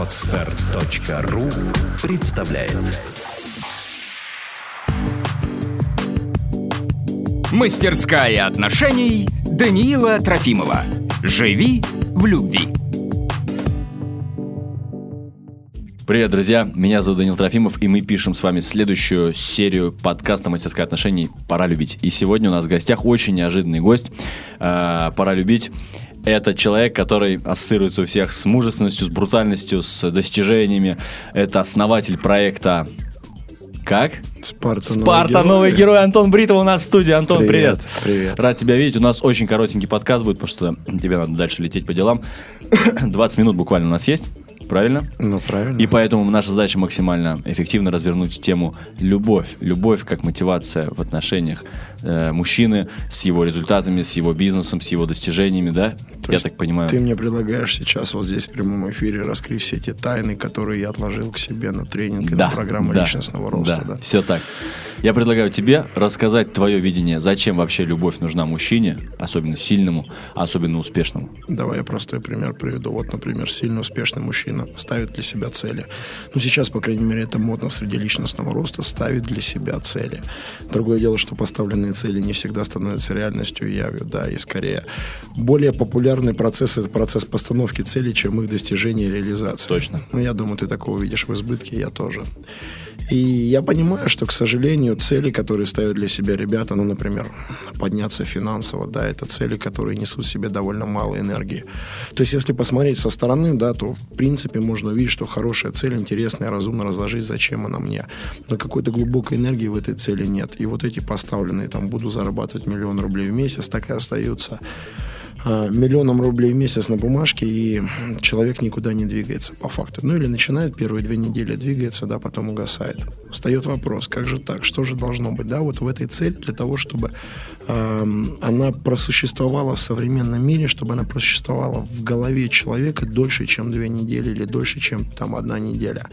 Отстар.ру представляет Мастерская отношений Даниила Трофимова. Живи в любви. Привет, друзья! Меня зовут Данил Трофимов, и мы пишем с вами следующую серию подкаста «Мастерская отношений. Пора любить». И сегодня у нас в гостях очень неожиданный гость. Э, «Пора любить» — это человек, который ассоциируется у всех с мужественностью, с брутальностью, с достижениями. Это основатель проекта как? Спарта, Спарта, новый герой. Антон Бритов у нас в студии. Антон, привет. Привет, привет. Рад тебя видеть. У нас очень коротенький подкаст будет, потому что тебе надо дальше лететь по делам. 20 минут буквально у нас есть. Правильно? Ну, правильно. И поэтому наша задача максимально эффективно развернуть тему любовь. Любовь как мотивация в отношениях э, мужчины с его результатами, с его бизнесом, с его достижениями, да? То я так понимаю. Ты мне предлагаешь сейчас вот здесь в прямом эфире раскрыть все эти тайны, которые я отложил к себе на тренинг и да, на программу да, личностного роста, да? все так. Я предлагаю тебе рассказать твое видение, зачем вообще любовь нужна мужчине, особенно сильному, особенно успешному. Давай я простой пример приведу. Вот, например, сильно успешный мужчина ставит для себя цели. Ну, сейчас, по крайней мере, это модно среди личностного роста, ставит для себя цели. Другое дело, что поставленные цели не всегда становятся реальностью и явью, да, и скорее более популярный процесс – это процесс постановки целей, чем их достижение и реализация. Точно. Ну, я думаю, ты такого видишь в избытке, я тоже. И я понимаю, что, к сожалению, цели, которые ставят для себя ребята, ну, например, подняться финансово, да, это цели, которые несут в себе довольно мало энергии. То есть, если посмотреть со стороны, да, то, в принципе, можно увидеть, что хорошая цель, интересная, разумно разложить, зачем она мне. Но какой-то глубокой энергии в этой цели нет. И вот эти поставленные, там, буду зарабатывать миллион рублей в месяц, так и остаются миллионом рублей в месяц на бумажке, и человек никуда не двигается по факту. Ну или начинает первые две недели двигается, да, потом угасает. Встает вопрос, как же так, что же должно быть, да, вот в этой цели для того, чтобы э, она просуществовала в современном мире, чтобы она просуществовала в голове человека дольше, чем две недели или дольше, чем там одна неделя.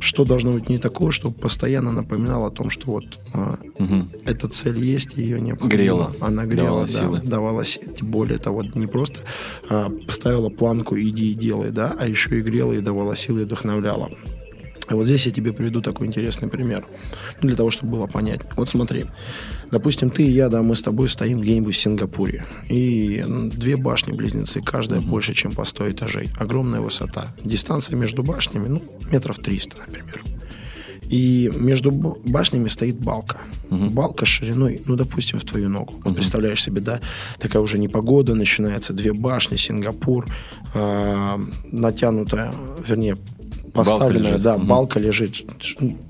Что должно быть не такого, чтобы постоянно напоминало о том, что вот э, Угу. эта цель есть, ее необходимо. Грела. Она грела, Давала да, силы. давала более того, не просто а, поставила планку «иди и делай», да, а еще и грела и давала силы и вдохновляла. А вот здесь я тебе приведу такой интересный пример, для того, чтобы было понятнее. Вот смотри, допустим, ты и я, да, мы с тобой стоим где-нибудь в Сингапуре, и две башни-близнецы, каждая больше, чем по 100 этажей, огромная высота. Дистанция между башнями, ну, метров 300, например. И между башнями стоит балка. Балка шириной, ну, допустим, в твою ногу. Вот представляешь себе, да, такая уже непогода, начинается две башни, Сингапур, а, натянутая, вернее, поставленная, лежит. да, Мгм. балка лежит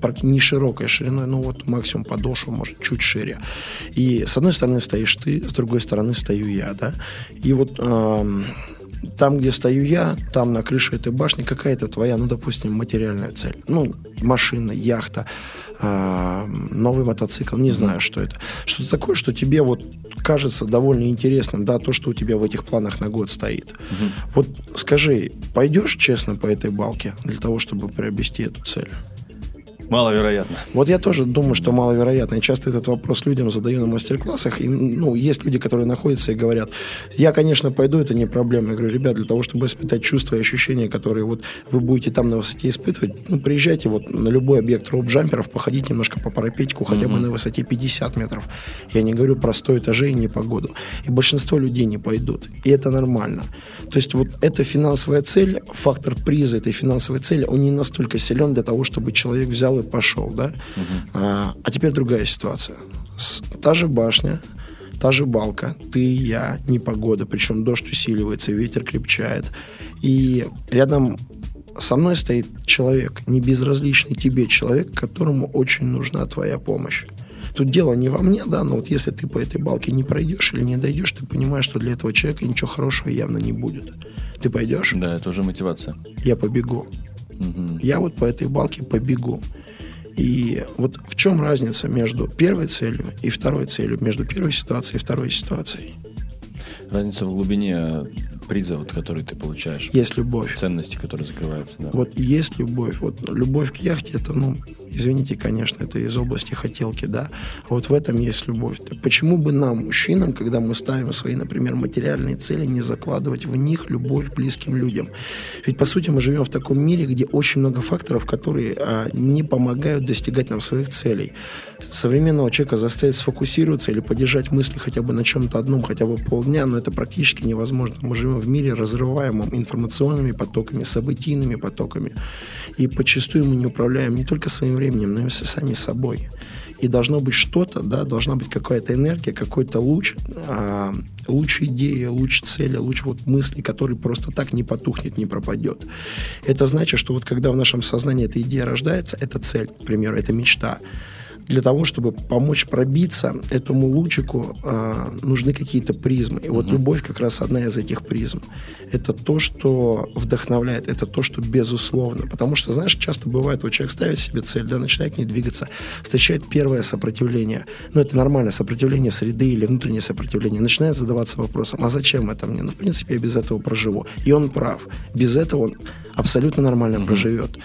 прак- не широкой шириной, ну вот максимум подошва, может, чуть шире. И с одной стороны стоишь ты, с другой стороны стою я, да. И вот ам, там, где стою я, там на крыше этой башни какая-то твоя, ну, допустим, материальная цель. Ну, машина, яхта, а, новый мотоцикл, не знаю, что это. Что-то такое, что тебе вот кажется довольно интересным, да, то, что у тебя в этих планах на год стоит. Вот скажи, пойдешь честно по этой балке для того, чтобы приобрести эту цель? Маловероятно. Вот я тоже думаю, что маловероятно. Я часто этот вопрос людям задаю на мастер-классах. И, ну, есть люди, которые находятся и говорят, я, конечно, пойду, это не проблема. Я говорю, ребят, для того, чтобы испытать чувства и ощущения, которые вот вы будете там на высоте испытывать, ну, приезжайте вот на любой объект роуп-джамперов, походите немножко по парапетику, хотя бы на высоте 50 метров. Я не говорю про 100 этажей и непогоду. И большинство людей не пойдут. И это нормально. То есть вот эта финансовая цель, фактор приза этой финансовой цели, он не настолько силен для того, чтобы человек взял и пошел, да? А, а теперь другая ситуация. С- та же башня, та же балка, ты, я, непогода, причем дождь усиливается, ветер крепчает. И рядом со мной стоит человек, не безразличный тебе человек, которому очень нужна твоя помощь. Тут дело не во мне, да, но вот если ты по этой балке не пройдешь или не дойдешь, ты понимаешь, что для этого человека ничего хорошего явно не будет. Ты пойдешь? Да, это уже мотивация. Я побегу. Мгм. Я вот по этой балке побегу. И вот в чем разница между первой целью и второй целью, между первой ситуацией и второй ситуацией? Разница в глубине приза, вот, который ты получаешь. Есть любовь. Ценности, которые закрываются. Да. Вот есть любовь. Вот любовь к яхте, это, ну, извините, конечно, это из области хотелки, да. А вот в этом есть любовь. Так почему бы нам, мужчинам, когда мы ставим свои, например, материальные цели, не закладывать в них любовь к близким людям? Ведь, по сути, мы живем в таком мире, где очень много факторов, которые а, не помогают достигать нам своих целей. Современного человека заставить сфокусироваться или поддержать мысли хотя бы на чем-то одном, хотя бы полдня, но это практически невозможно. Мы живем в мире, разрываемом информационными потоками, событийными потоками. И подчастую мы не управляем не только своим временем, но и сами собой. И должно быть что-то, да, должна быть какая-то энергия, какой-то луч, а, луч идеи, луч цели, луч вот мысли, который просто так не потухнет, не пропадет. Это значит, что вот когда в нашем сознании эта идея рождается, это цель, к примеру, это мечта, для того, чтобы помочь пробиться этому лучику, э, нужны какие-то призмы. И вот любовь как раз одна из этих призм. Это то, что вдохновляет, это то, что безусловно. Потому что, знаешь, часто бывает, вот человек ставит себе цель, да, начинает к ней двигаться, встречает первое сопротивление. Ну, это нормально, сопротивление среды или внутреннее сопротивление. Начинает задаваться вопросом, а зачем это мне? Ну, в принципе, я без этого проживу. И он прав. Без этого он абсолютно нормально mm-hmm. проживет.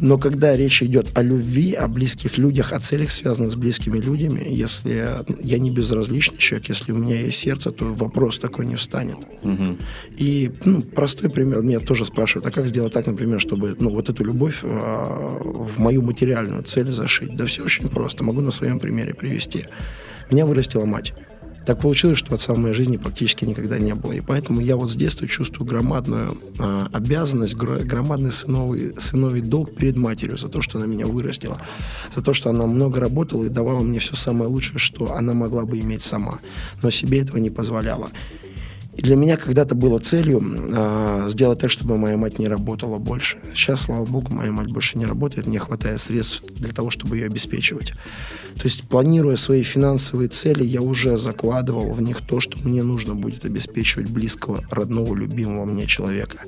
Но когда речь идет о любви, о близких людях, о целях, связанных с близкими людьми, если я не безразличный человек, если у меня есть сердце, то вопрос такой не встанет. Mm-hmm. И ну, простой пример, меня тоже спрашивают, а как сделать так, например, чтобы ну, вот эту любовь э, в мою материальную цель зашить? Да все очень просто, могу на своем примере привести. Меня вырастила мать. Так получилось, что отца в моей жизни практически никогда не было. И поэтому я вот с детства чувствую громадную э, обязанность, громадный сыновый, сыновий долг перед матерью за то, что она меня вырастила. За то, что она много работала и давала мне все самое лучшее, что она могла бы иметь сама. Но себе этого не позволяла. И для меня когда-то было целью э, сделать так, чтобы моя мать не работала больше. Сейчас, слава богу, моя мать больше не работает, мне хватает средств для того, чтобы ее обеспечивать. То есть, планируя свои финансовые цели, я уже закладывал в них то, что мне нужно будет обеспечивать близкого, родного, любимого мне человека.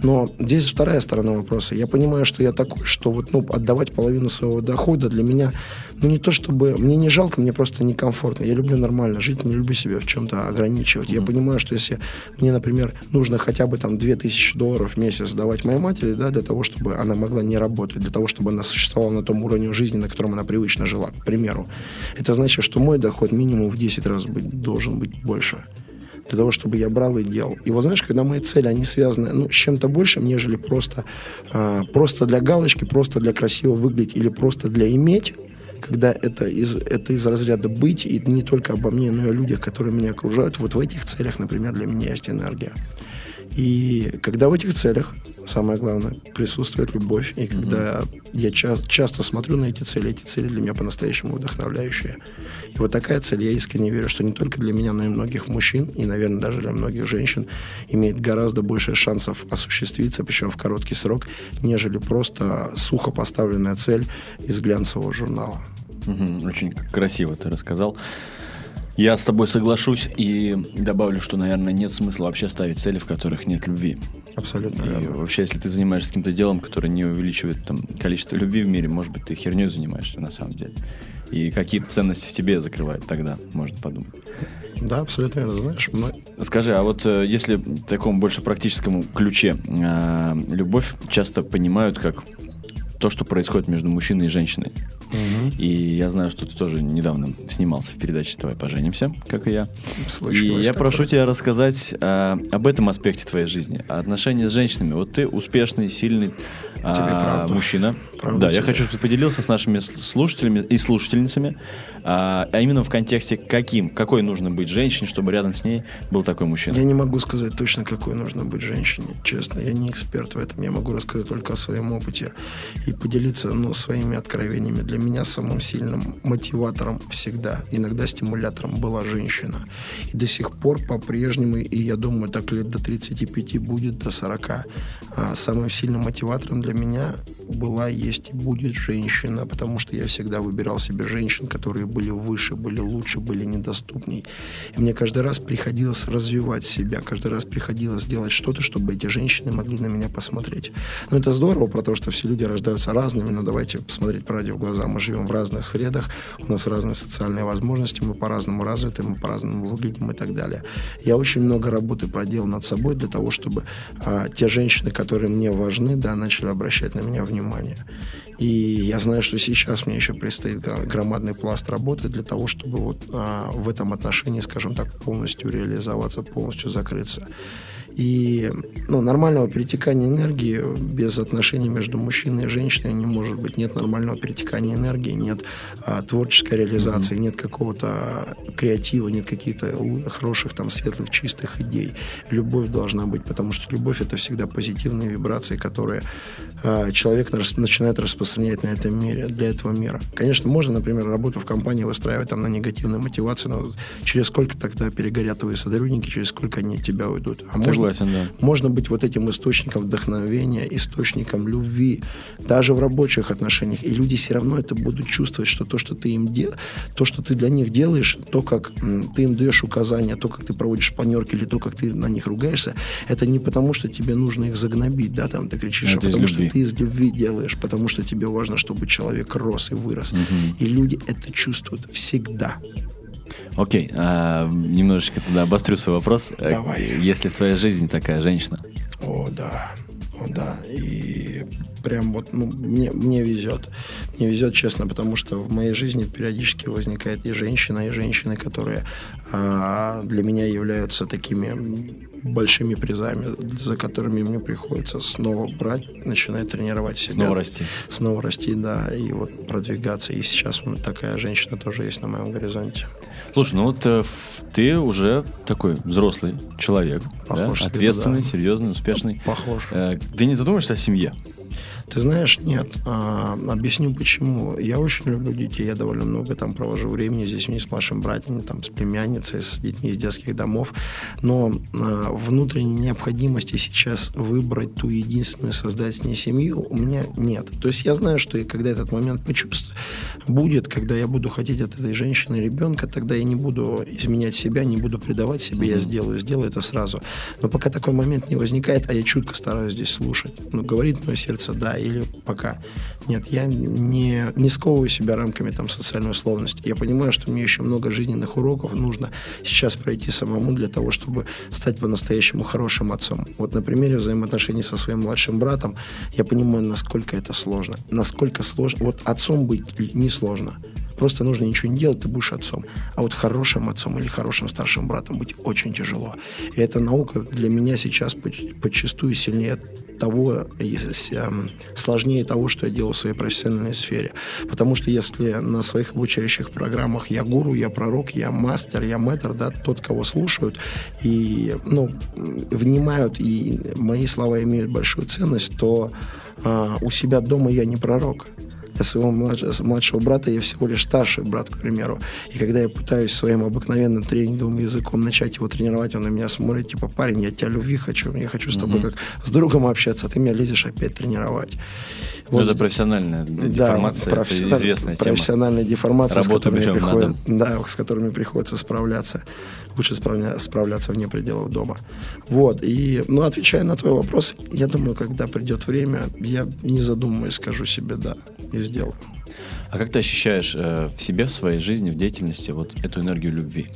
Но здесь вторая сторона вопроса. Я понимаю, что я такой, что вот, ну, отдавать половину своего дохода для меня, ну, не то чтобы... Мне не жалко, мне просто некомфортно. Я люблю нормально жить, не люблю себя в чем-то ограничивать. Я понимаю, что если мне, например, нужно хотя бы там 2000 долларов в месяц давать моей матери, да, для того, чтобы она могла не работать, для того, чтобы она существовала на том уровне жизни, на котором она привычно жила, к примеру. Это значит, что мой доход минимум в 10 раз быть, должен быть больше для того, чтобы я брал и делал. И вот знаешь, когда мои цели, они связаны ну, с чем-то большим, нежели просто, э, просто для галочки, просто для красиво выглядеть или просто для иметь, когда это из, это из разряда быть, и не только обо мне, но и о людях, которые меня окружают, вот в этих целях, например, для меня есть энергия. И когда в этих целях, самое главное, присутствует любовь, и когда mm-hmm. я ча- часто смотрю на эти цели, эти цели для меня по-настоящему вдохновляющие. И вот такая цель, я искренне верю, что не только для меня, но и многих мужчин, и, наверное, даже для многих женщин, имеет гораздо больше шансов осуществиться, причем в короткий срок, нежели просто сухо поставленная цель из глянцевого журнала. Угу, очень красиво ты рассказал. Я с тобой соглашусь и добавлю, что, наверное, нет смысла вообще ставить цели, в которых нет любви. Абсолютно и верно. Вообще, если ты занимаешься каким-то делом, которое не увеличивает там, количество любви в мире, может быть, ты херней занимаешься на самом деле. И какие ценности в тебе закрывает тогда, можно подумать. Да, абсолютно верно. Знаешь, мы... Скажи, а вот э, если в таком больше практическом ключе, э, любовь часто понимают как то, что происходит между мужчиной и женщиной. Угу. И я знаю, что ты тоже недавно снимался в передаче «Давай поженимся», как и я. Случилось и я прошу тебя рассказать а, об этом аспекте твоей жизни, о отношении с женщинами. Вот ты успешный, сильный а, мужчина. Правда да, тебе. я хочу, чтобы ты поделился с нашими слушателями и слушательницами, а, а именно в контексте каким, какой нужно быть женщине, чтобы рядом с ней был такой мужчина. Я не могу сказать точно, какой нужно быть женщине, честно. Я не эксперт в этом. Я могу рассказать только о своем опыте и поделиться ну, своими откровениями. Для меня самым сильным мотиватором всегда, иногда стимулятором была женщина. И до сих пор по-прежнему, и я думаю, так лет до 35 будет, до 40, а самым сильным мотиватором для меня была, есть и будет женщина, потому что я всегда выбирал себе женщин, которые были выше, были лучше, были недоступней. И мне каждый раз приходилось развивать себя, каждый раз приходилось делать что-то, чтобы эти женщины могли на меня посмотреть. Но это здорово, потому что все люди рождаются разными, но давайте посмотреть правде в глаза. Мы живем в разных средах, у нас разные социальные возможности, мы по-разному развиты, мы по-разному выглядим и так далее. Я очень много работы проделал над собой для того, чтобы а, те женщины, которые мне важны, да, начали обращать на меня внимание. И я знаю, что сейчас мне еще предстоит громадный пласт работы для того, чтобы вот а, в этом отношении, скажем так, полностью реализоваться, полностью закрыться. И ну, нормального перетекания энергии без отношений между мужчиной и женщиной не может быть. Нет нормального перетекания энергии, нет а, творческой реализации, mm-hmm. нет какого-то креатива, нет каких-то хороших, там, светлых, чистых идей. Любовь должна быть, потому что любовь это всегда позитивные вибрации, которые а, человек начинает распространять на этом мире, для этого мира. Конечно, можно, например, работу в компании выстраивать там на негативной мотивации, но через сколько тогда перегорят твои сотрудники, через сколько они от тебя уйдут. А можно Согласен, да. Можно быть вот этим источником вдохновения, источником любви, даже в рабочих отношениях. И люди все равно это будут чувствовать, что то, что ты им дел, то, что ты для них делаешь, то, как ты им даешь указания, то, как ты проводишь планерки или то, как ты на них ругаешься, это не потому, что тебе нужно их загнобить, да, там ты кричишь, это а потому что ты из любви делаешь, потому что тебе важно, чтобы человек рос и вырос. Угу. И люди это чувствуют всегда. Окей, а, немножечко тогда обострю свой вопрос. Э, Давай. Если в твоей жизни такая женщина? О, да. О, да. И прям вот ну, мне, мне везет. Мне везет, честно, потому что в моей жизни периодически возникает и женщина, и женщины, которые а, для меня являются такими большими призами, за которыми мне приходится снова брать, начинать тренировать себя. Снова расти. Снова расти, да, и вот продвигаться. И сейчас такая женщина тоже есть на моем горизонте. Слушай, ну вот э, ты уже такой взрослый человек, Похож да? ответственный, да. серьезный, успешный. Похож. Э, ты не задумываешься о семье? Ты знаешь, нет. А, объясню почему. Я очень люблю детей, я довольно много там провожу времени здесь вниз с младшим братьями, там, с племянницей, с детьми из детских домов. Но а, внутренней необходимости сейчас выбрать ту единственную, создать с ней семью у меня нет. То есть я знаю, что и когда этот момент почувствую, будет, когда я буду хотеть от этой женщины ребенка, тогда я не буду изменять себя, не буду предавать себе, mm-hmm. я сделаю, сделаю это сразу. Но пока такой момент не возникает, а я чутко стараюсь здесь слушать. Ну, говорит мое сердце, да, или пока. Нет, я не, не сковываю себя рамками там, социальной условности. Я понимаю, что мне еще много жизненных уроков нужно сейчас пройти самому для того, чтобы стать по-настоящему хорошим отцом. Вот на примере взаимоотношений со своим младшим братом я понимаю, насколько это сложно. Насколько сложно. Вот отцом быть несложно. Просто нужно ничего не делать, ты будешь отцом. А вот хорошим отцом или хорошим старшим братом быть очень тяжело. И эта наука для меня сейчас подчастую сильнее того, эм, сложнее того, что я делал в своей профессиональной сфере. Потому что если на своих обучающих программах я гуру, я пророк, я мастер, я мэтр, да, тот, кого слушают и ну, внимают, и мои слова имеют большую ценность, то а, у себя дома я не пророк. Для своего младшего, брата я всего лишь старший брат, к примеру. И когда я пытаюсь своим обыкновенным тренинговым языком начать его тренировать, он на меня смотрит, типа, парень, я тебя любви хочу, я хочу с тобой mm-hmm. как с другом общаться, а ты меня лезешь опять тренировать. Вот. Это профессиональная деформация, да, профессиональ... это известная тема. Профессиональная деформация, с которыми, приходит, да, с которыми приходится справляться. Лучше справля... справляться вне пределов дома. Вот. И, ну, отвечая на твой вопрос, я думаю, когда придет время, я не задумываясь скажу себе «да» и сделаю. А как ты ощущаешь э, в себе, в своей жизни, в деятельности вот эту энергию любви?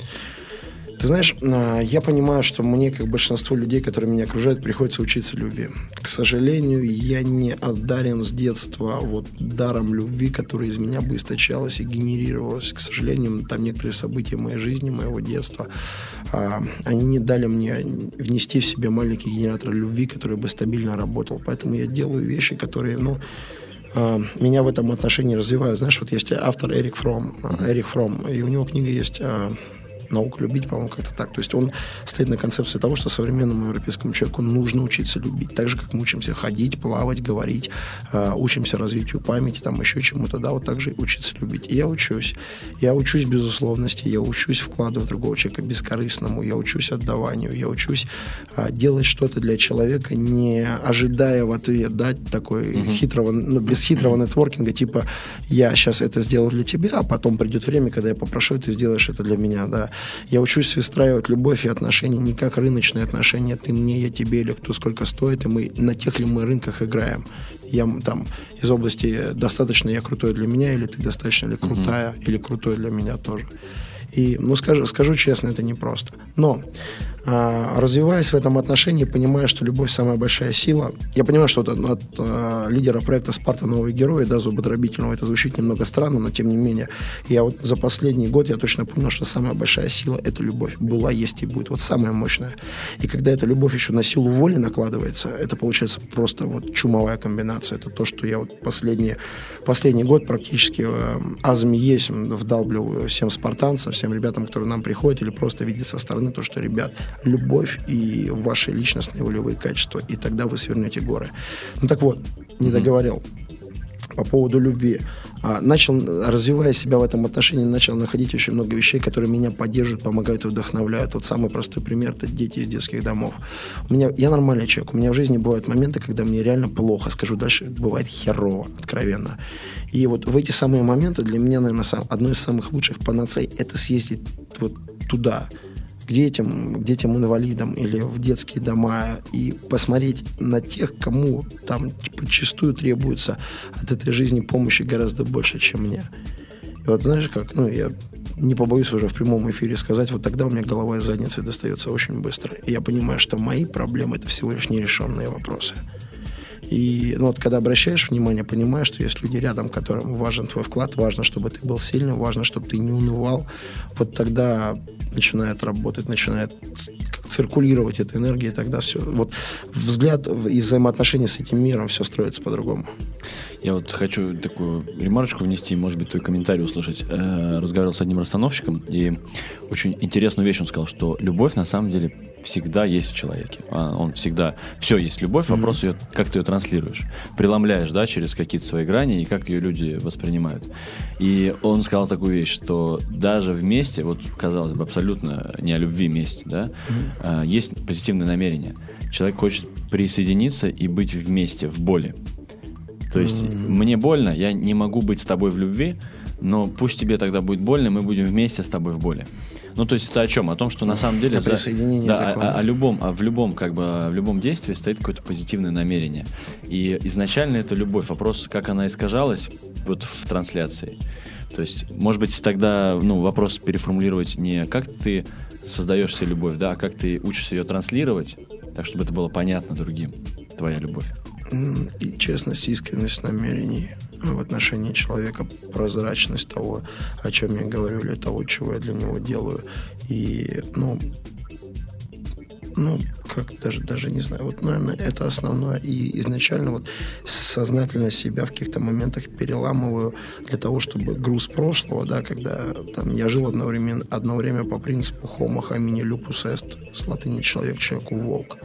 Ты знаешь, а, я понимаю, что мне, как большинство людей, которые меня окружают, приходится учиться любви. К сожалению, я не одарен с детства вот даром любви, который из меня бы источалось и генерировалось. К сожалению, там некоторые события моей жизни, моего детства, а, они не дали мне внести в себя маленький генератор любви, который бы стабильно работал. Поэтому я делаю вещи, которые, ну, меня в этом отношении развивают. Знаешь, вот есть автор Эрик Фром, Эрик Фром, и у него книга есть наука любить, по-моему, как-то так. То есть он стоит на концепции того, что современному европейскому человеку нужно учиться любить. Так же, как мы учимся ходить, плавать, говорить, э, учимся развитию памяти, там еще чему-то, да, вот так же учиться любить. И я учусь. Я учусь безусловности, я учусь вкладывать другого человека бескорыстному, я учусь отдаванию, я учусь э, делать что-то для человека, не ожидая в ответ дать такой mm-hmm. хитрого, ну, без хитрого нетворкинга, типа я сейчас это сделал для тебя, а потом придет время, когда я попрошу, и ты сделаешь это для меня, да. Я учусь выстраивать любовь и отношения не как рыночные отношения, ты мне, я тебе, или кто сколько стоит, и мы на тех ли мы рынках играем. Я там из области достаточно я крутой для меня, или ты достаточно ли крутая, mm-hmm. или крутой для меня тоже. И, ну, скажу, скажу честно, это непросто. Но развиваясь в этом отношении, понимая, что любовь самая большая сила. Я понимаю, что от, от а, лидера проекта «Спарта. Новые герои», да, зубодробительного, это звучит немного странно, но тем не менее, я вот за последний год я точно понял, что самая большая сила – это любовь. Была, есть и будет. Вот самая мощная. И когда эта любовь еще на силу воли накладывается, это получается просто вот чумовая комбинация. Это то, что я вот последний, последний год практически э, азами есть вдалбливаю всем спартанцам, всем ребятам, которые нам приходят, или просто видят со стороны то, что, ребят, любовь и ваши личностные волевые качества, и тогда вы свернете горы. Ну так вот, не договорил по поводу любви. А, начал, развивая себя в этом отношении, начал находить очень много вещей, которые меня поддерживают, помогают и вдохновляют. Вот самый простой пример – это дети из детских домов. У меня, я нормальный человек. У меня в жизни бывают моменты, когда мне реально плохо. Скажу дальше, бывает херово, откровенно. И вот в эти самые моменты для меня, наверное, сам, одно из самых лучших панацей – это съездить вот туда, к детям, к детям-инвалидам или в детские дома и посмотреть на тех, кому там подчастую требуется от этой жизни помощи гораздо больше, чем мне. И вот знаешь, как, ну, я не побоюсь уже в прямом эфире сказать, вот тогда у меня голова из задницы достается очень быстро. И я понимаю, что мои проблемы – это всего лишь нерешенные вопросы. И ну, вот когда обращаешь внимание, понимаешь, что есть люди рядом, которым важен твой вклад, важно, чтобы ты был сильным, важно, чтобы ты не унывал. Вот тогда начинает работать, начинает циркулировать эта энергия, и тогда все. Вот взгляд и взаимоотношения с этим миром все строится по-другому. Я вот хочу такую ремарочку внести, может быть, твой комментарий услышать. Э, разговаривал с одним расстановщиком, и очень интересную вещь он сказал, что любовь на самом деле всегда есть в человеке. А, он всегда... Все есть любовь, вопрос ее, как ты ее транслируешь. Преломляешь, да, через какие-то свои грани, и как ее люди воспринимают. И он сказал такую вещь, что даже вместе, вот, казалось бы, абсолютно не о любви вместе, да, mm-hmm. есть позитивное намерение. Человек хочет присоединиться и быть вместе, в боли. То есть mm-hmm. мне больно, я не могу быть с тобой в любви, но пусть тебе тогда будет больно, мы будем вместе с тобой в боли. Ну, то есть это о чем? О том, что на самом деле... О присоединении да, о, о, о любом, а в любом, как бы, в любом действии стоит какое-то позитивное намерение. И изначально это любовь. Вопрос, как она искажалась вот в трансляции. То есть, может быть, тогда, ну, вопрос переформулировать не как ты создаешь себе любовь, да, а как ты учишься ее транслировать, так, чтобы это было понятно другим, твоя любовь. И честность, искренность намерений в отношении человека, прозрачность того, о чем я говорю, или того, чего я для него делаю. И, ну, ну, как даже, даже не знаю, вот, наверное, это основное. И изначально вот сознательно себя в каких-то моментах переламываю для того, чтобы груз прошлого, да, когда там я жил одновременно, одно время по принципу homo homini lupus est, с латыни человек, человеку волк.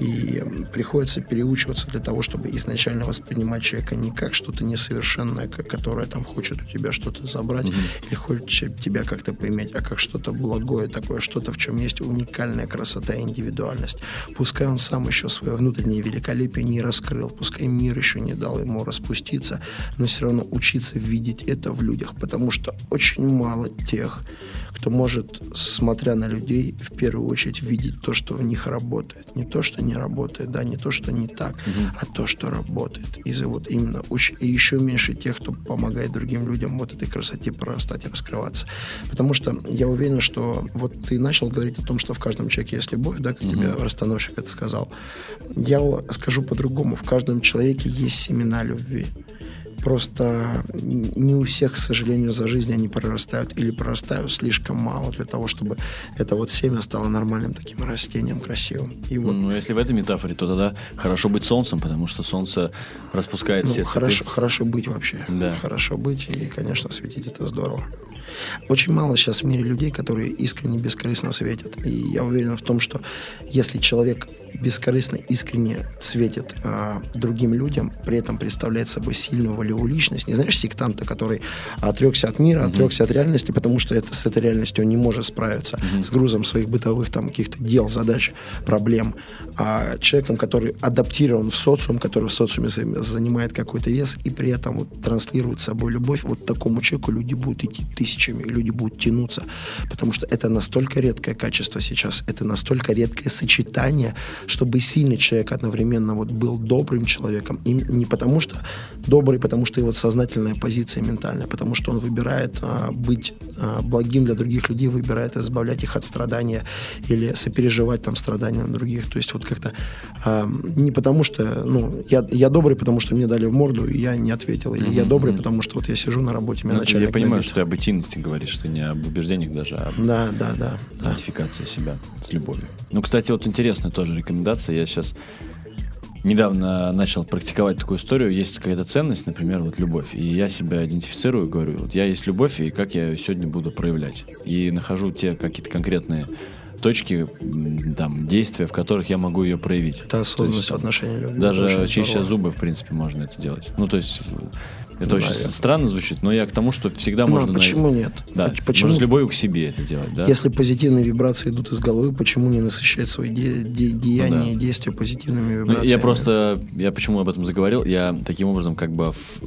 И приходится переучиваться для того, чтобы изначально воспринимать человека не как что-то несовершенное, которое там хочет у тебя что-то забрать mm-hmm. или хочет тебя как-то поиметь, а как что-то благое такое, что-то, в чем есть уникальная красота и индивидуальность. Пускай он сам еще свое внутреннее великолепие не раскрыл, пускай мир еще не дал ему распуститься, но все равно учиться видеть это в людях, потому что очень мало тех, кто может, смотря на людей, в первую очередь видеть то, что в них работает. Не то, что не работает, да, не то, что не так, угу. а то, что работает. И вот именно и еще меньше тех, кто помогает другим людям вот этой красоте прорастать и раскрываться. Потому что я уверен, что вот ты начал говорить о том, что в каждом человеке есть любовь, да, как угу. тебе расстановщик это сказал. Я скажу по-другому. В каждом человеке есть семена любви Просто не у всех, к сожалению, за жизнь они прорастают или прорастают слишком мало для того, чтобы это вот семя стало нормальным таким растением красивым. И вот, Ну, если в этой метафоре, то тогда хорошо быть солнцем, потому что солнце распускает ну, все хорошо, цветы. хорошо быть вообще. Да. Хорошо быть и, конечно, светить это здорово. Очень мало сейчас в мире людей, которые искренне, бескорыстно светят. И я уверен в том, что если человек бескорыстно, искренне светит а, другим людям, при этом представляет собой сильную волевую личность, не знаешь, сектанта, который отрекся от мира, отрекся от реальности, потому что это, с этой реальностью он не может справиться, с грузом своих бытовых там каких-то дел, задач, проблем, а человеком, который адаптирован в социум, который в социуме за- занимает какой-то вес и при этом вот транслирует собой любовь, вот такому человеку люди будут идти тысячами, люди будут тянуться, потому что это настолько редкое качество сейчас, это настолько редкое сочетание, чтобы сильный человек одновременно вот был добрым человеком, и не потому что добрый, потому что его сознательная позиция ментальная, потому что он выбирает а, быть а, благим для других людей, выбирает избавлять их от страдания или сопереживать там страданиям других, то есть вот как-то а, не потому что, ну, я, я добрый, потому что мне дали в морду, и я не ответил, или я добрый, потому что вот я сижу на работе, меня Ну, начальник я понимаю, набит. что ты об этинности говоришь, ты не об убеждениях даже, а об Да, да, да. да. идентификации себя с любовью. Ну, кстати, вот интересная тоже рекомендация. Я сейчас недавно начал практиковать такую историю. Есть какая-то ценность, например, вот любовь. И я себя идентифицирую, говорю, вот я есть любовь, и как я ее сегодня буду проявлять. И нахожу те какие-то конкретные точки, там, действия, в которых я могу ее проявить. Это осознанность То в есть, отношении любви. Даже чища зубы, в принципе, можно это делать. Ну, то есть, это Ну, очень наверное. странно звучит, но я к тому, что всегда Ну, а можно... почему найти- нет? Да, Поч- почему? можно с любовью к себе это делать, да? Если позитивные вибрации идут из головы, почему не насыщать свои де- де- деяния Ну да. действия позитивными Ну, вибрациями? я просто, я почему об этом заговорил, я таким образом как бы в-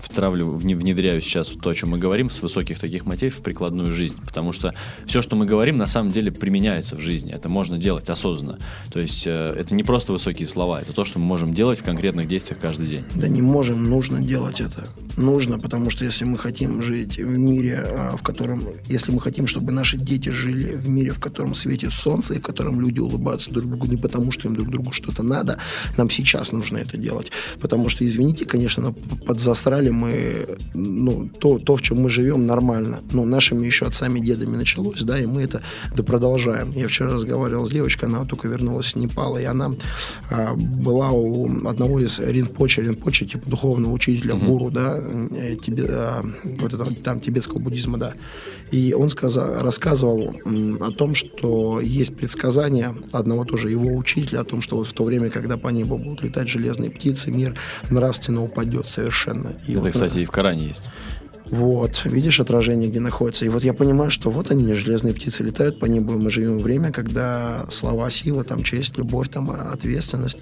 втравлю, вне- внедряю сейчас то, о чем мы говорим, с высоких таких мотивов в прикладную жизнь. Потому что все, что мы говорим, на самом деле применяется в жизни. Это можно делать осознанно. То есть э, это не просто высокие слова, это то, что мы можем делать в конкретных действиях каждый день. Да не можем, нужно делать это. Нужно, потому что если мы хотим жить в мире, а, в котором, если мы хотим, чтобы наши дети жили в мире, в котором светит солнце, и в котором люди улыбаются друг другу не потому, что им друг другу что-то надо, нам сейчас нужно это делать. Потому что, извините, конечно, но подзасрали мы, ну, то, то, в чем мы живем, нормально. Ну, нашими еще отцами, дедами началось, да, и мы это да Я вчера разговаривал с девочкой, она только вернулась с Непала, и она а, была у одного из ринпоче, ринпоче, типа духовного учителя, гуру, да, э, тебе, а, вот это, вот там тибетского буддизма, да. И он сказал, рассказывал м, о том, что есть предсказание одного тоже его учителя о том, что вот в то время, когда по небу будут летать железные птицы, мир нравственно упадет совершенно. И Это, вот, кстати, и в Коране есть. Вот, видишь отражение, где находится. И вот я понимаю, что вот они, железные птицы, летают по небу, и мы живем время, когда слова, сила, там, честь, любовь, там, ответственность,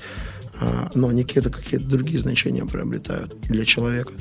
а, но они какие-то какие другие значения приобретают для человека.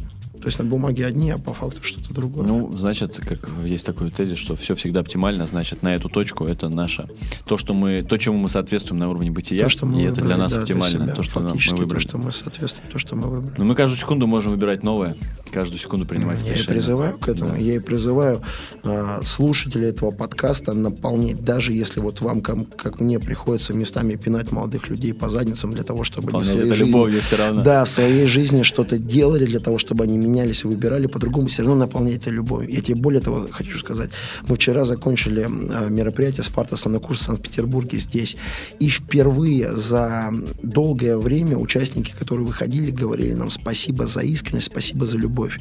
То есть на бумаге одни, а по факту что-то другое. Ну, значит, как есть такой тезис, что все всегда оптимально, значит, на эту точку это наше. То, что мы, то, чему мы соответствуем на уровне бытия, то, что мы и это для выбрали, нас да, оптимально, себя, то, что нам- мы выбрали. то, что мы соответствуем, то, что мы выбрали. Но мы каждую секунду можем выбирать новое, каждую секунду принимать Я и решения. призываю к этому. Да. Я и призываю а, слушателей этого подкаста наполнять, даже если вот вам, кам- как мне, приходится местами пинать молодых людей по задницам для того, чтобы они в своей жизни, любовью всё равно. Да, в своей жизни что-то делали для того, чтобы они менялись и выбирали по-другому, все равно наполнять это любовью. Я тебе более того хочу сказать. Мы вчера закончили а, мероприятие «Спартаса» на курс в Санкт-Петербурге здесь. И впервые за долгое время участники, которые выходили, говорили нам спасибо за искренность, спасибо за любовь.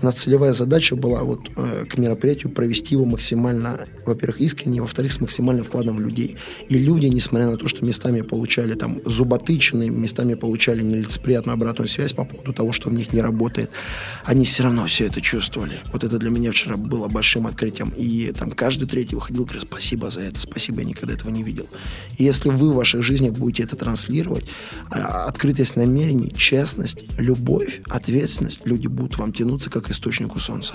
У нас целевая задача была вот э, к мероприятию провести его максимально, во-первых, искренне, во-вторых, с максимальным вкладом в людей. И люди, несмотря на то, что местами получали там зуботычины, местами получали нелицеприятную обратную связь по поводу того, что в них не работает, они все равно все это чувствовали. Вот это для меня вчера было большим открытием. И там каждый третий выходил, говорит, спасибо за это, спасибо, я никогда этого не видел. И если вы в ваших жизнях будете это транслировать, а, открытость намерений, честность, любовь, ответственность, люди будут вам тянуться, как источнику солнца.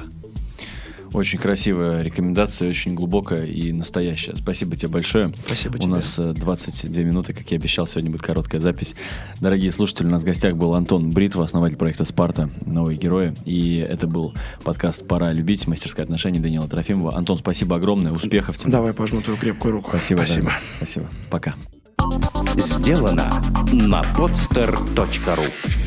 Очень красивая рекомендация, очень глубокая и настоящая. Спасибо тебе большое. Спасибо У тебе. нас э, 22 минуты, как я обещал, сегодня будет короткая запись. Дорогие слушатели, у нас в гостях был Антон Бритва, основатель проекта «Спарта. Новые герои». И это был подкаст «Пора любить. Мастерское отношение» Данила Трофимова. Антон, спасибо огромное. Успехов тебе. Давай пожму твою крепкую руку. Спасибо. Спасибо. дорогой. Спасибо. Пока. Сделано на podster.ru